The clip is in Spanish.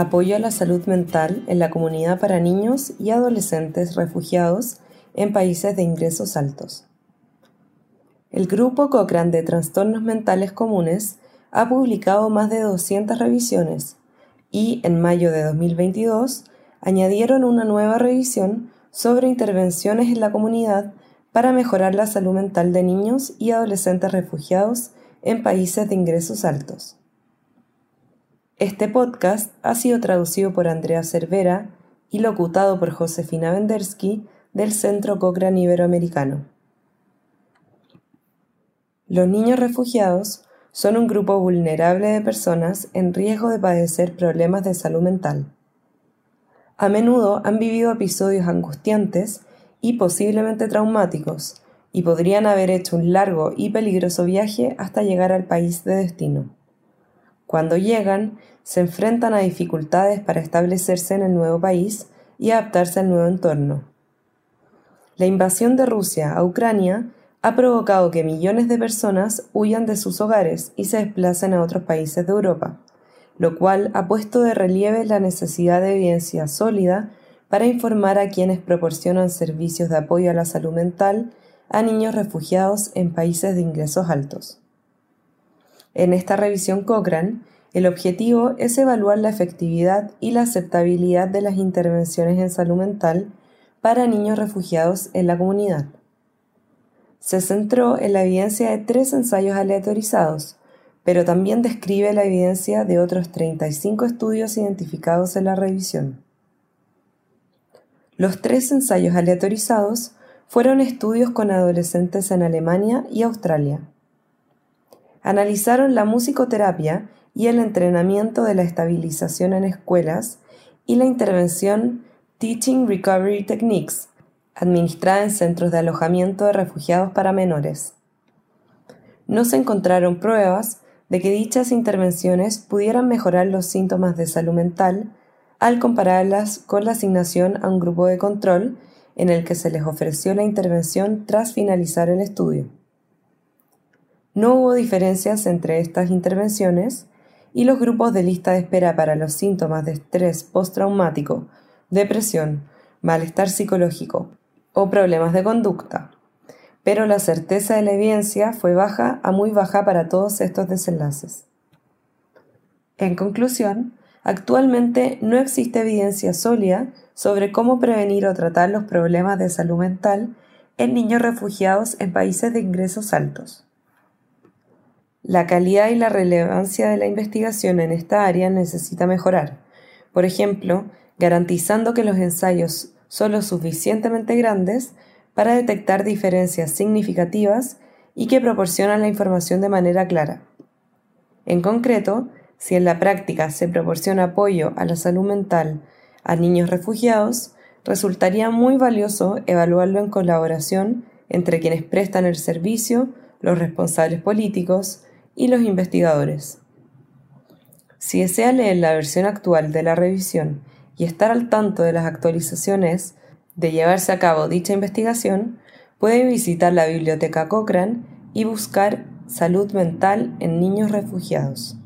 Apoyo a la salud mental en la comunidad para niños y adolescentes refugiados en países de ingresos altos. El grupo Cochrane de Trastornos Mentales Comunes ha publicado más de 200 revisiones y en mayo de 2022 añadieron una nueva revisión sobre intervenciones en la comunidad para mejorar la salud mental de niños y adolescentes refugiados en países de ingresos altos. Este podcast ha sido traducido por Andrea Cervera y locutado por Josefina Vendersky del Centro Cochrane Iberoamericano. Los niños refugiados son un grupo vulnerable de personas en riesgo de padecer problemas de salud mental. A menudo han vivido episodios angustiantes y posiblemente traumáticos, y podrían haber hecho un largo y peligroso viaje hasta llegar al país de destino. Cuando llegan, se enfrentan a dificultades para establecerse en el nuevo país y adaptarse al nuevo entorno. La invasión de Rusia a Ucrania ha provocado que millones de personas huyan de sus hogares y se desplacen a otros países de Europa, lo cual ha puesto de relieve la necesidad de evidencia sólida para informar a quienes proporcionan servicios de apoyo a la salud mental a niños refugiados en países de ingresos altos. En esta revisión Cochrane, el objetivo es evaluar la efectividad y la aceptabilidad de las intervenciones en salud mental para niños refugiados en la comunidad se centró en la evidencia de tres ensayos aleatorizados, pero también describe la evidencia de otros 35 estudios identificados en la revisión. Los tres ensayos aleatorizados fueron estudios con adolescentes en Alemania y Australia. Analizaron la musicoterapia y el entrenamiento de la estabilización en escuelas y la intervención Teaching Recovery Techniques administrada en centros de alojamiento de refugiados para menores. No se encontraron pruebas de que dichas intervenciones pudieran mejorar los síntomas de salud mental al compararlas con la asignación a un grupo de control en el que se les ofreció la intervención tras finalizar el estudio. No hubo diferencias entre estas intervenciones y los grupos de lista de espera para los síntomas de estrés postraumático, depresión, malestar psicológico o problemas de conducta, pero la certeza de la evidencia fue baja a muy baja para todos estos desenlaces. En conclusión, actualmente no existe evidencia sólida sobre cómo prevenir o tratar los problemas de salud mental en niños refugiados en países de ingresos altos. La calidad y la relevancia de la investigación en esta área necesita mejorar. Por ejemplo, garantizando que los ensayos son lo suficientemente grandes para detectar diferencias significativas y que proporcionan la información de manera clara. En concreto, si en la práctica se proporciona apoyo a la salud mental a niños refugiados, resultaría muy valioso evaluarlo en colaboración entre quienes prestan el servicio, los responsables políticos y los investigadores. Si desea leer la versión actual de la revisión y estar al tanto de las actualizaciones de llevarse a cabo dicha investigación, puede visitar la Biblioteca Cochrane y buscar salud mental en niños refugiados.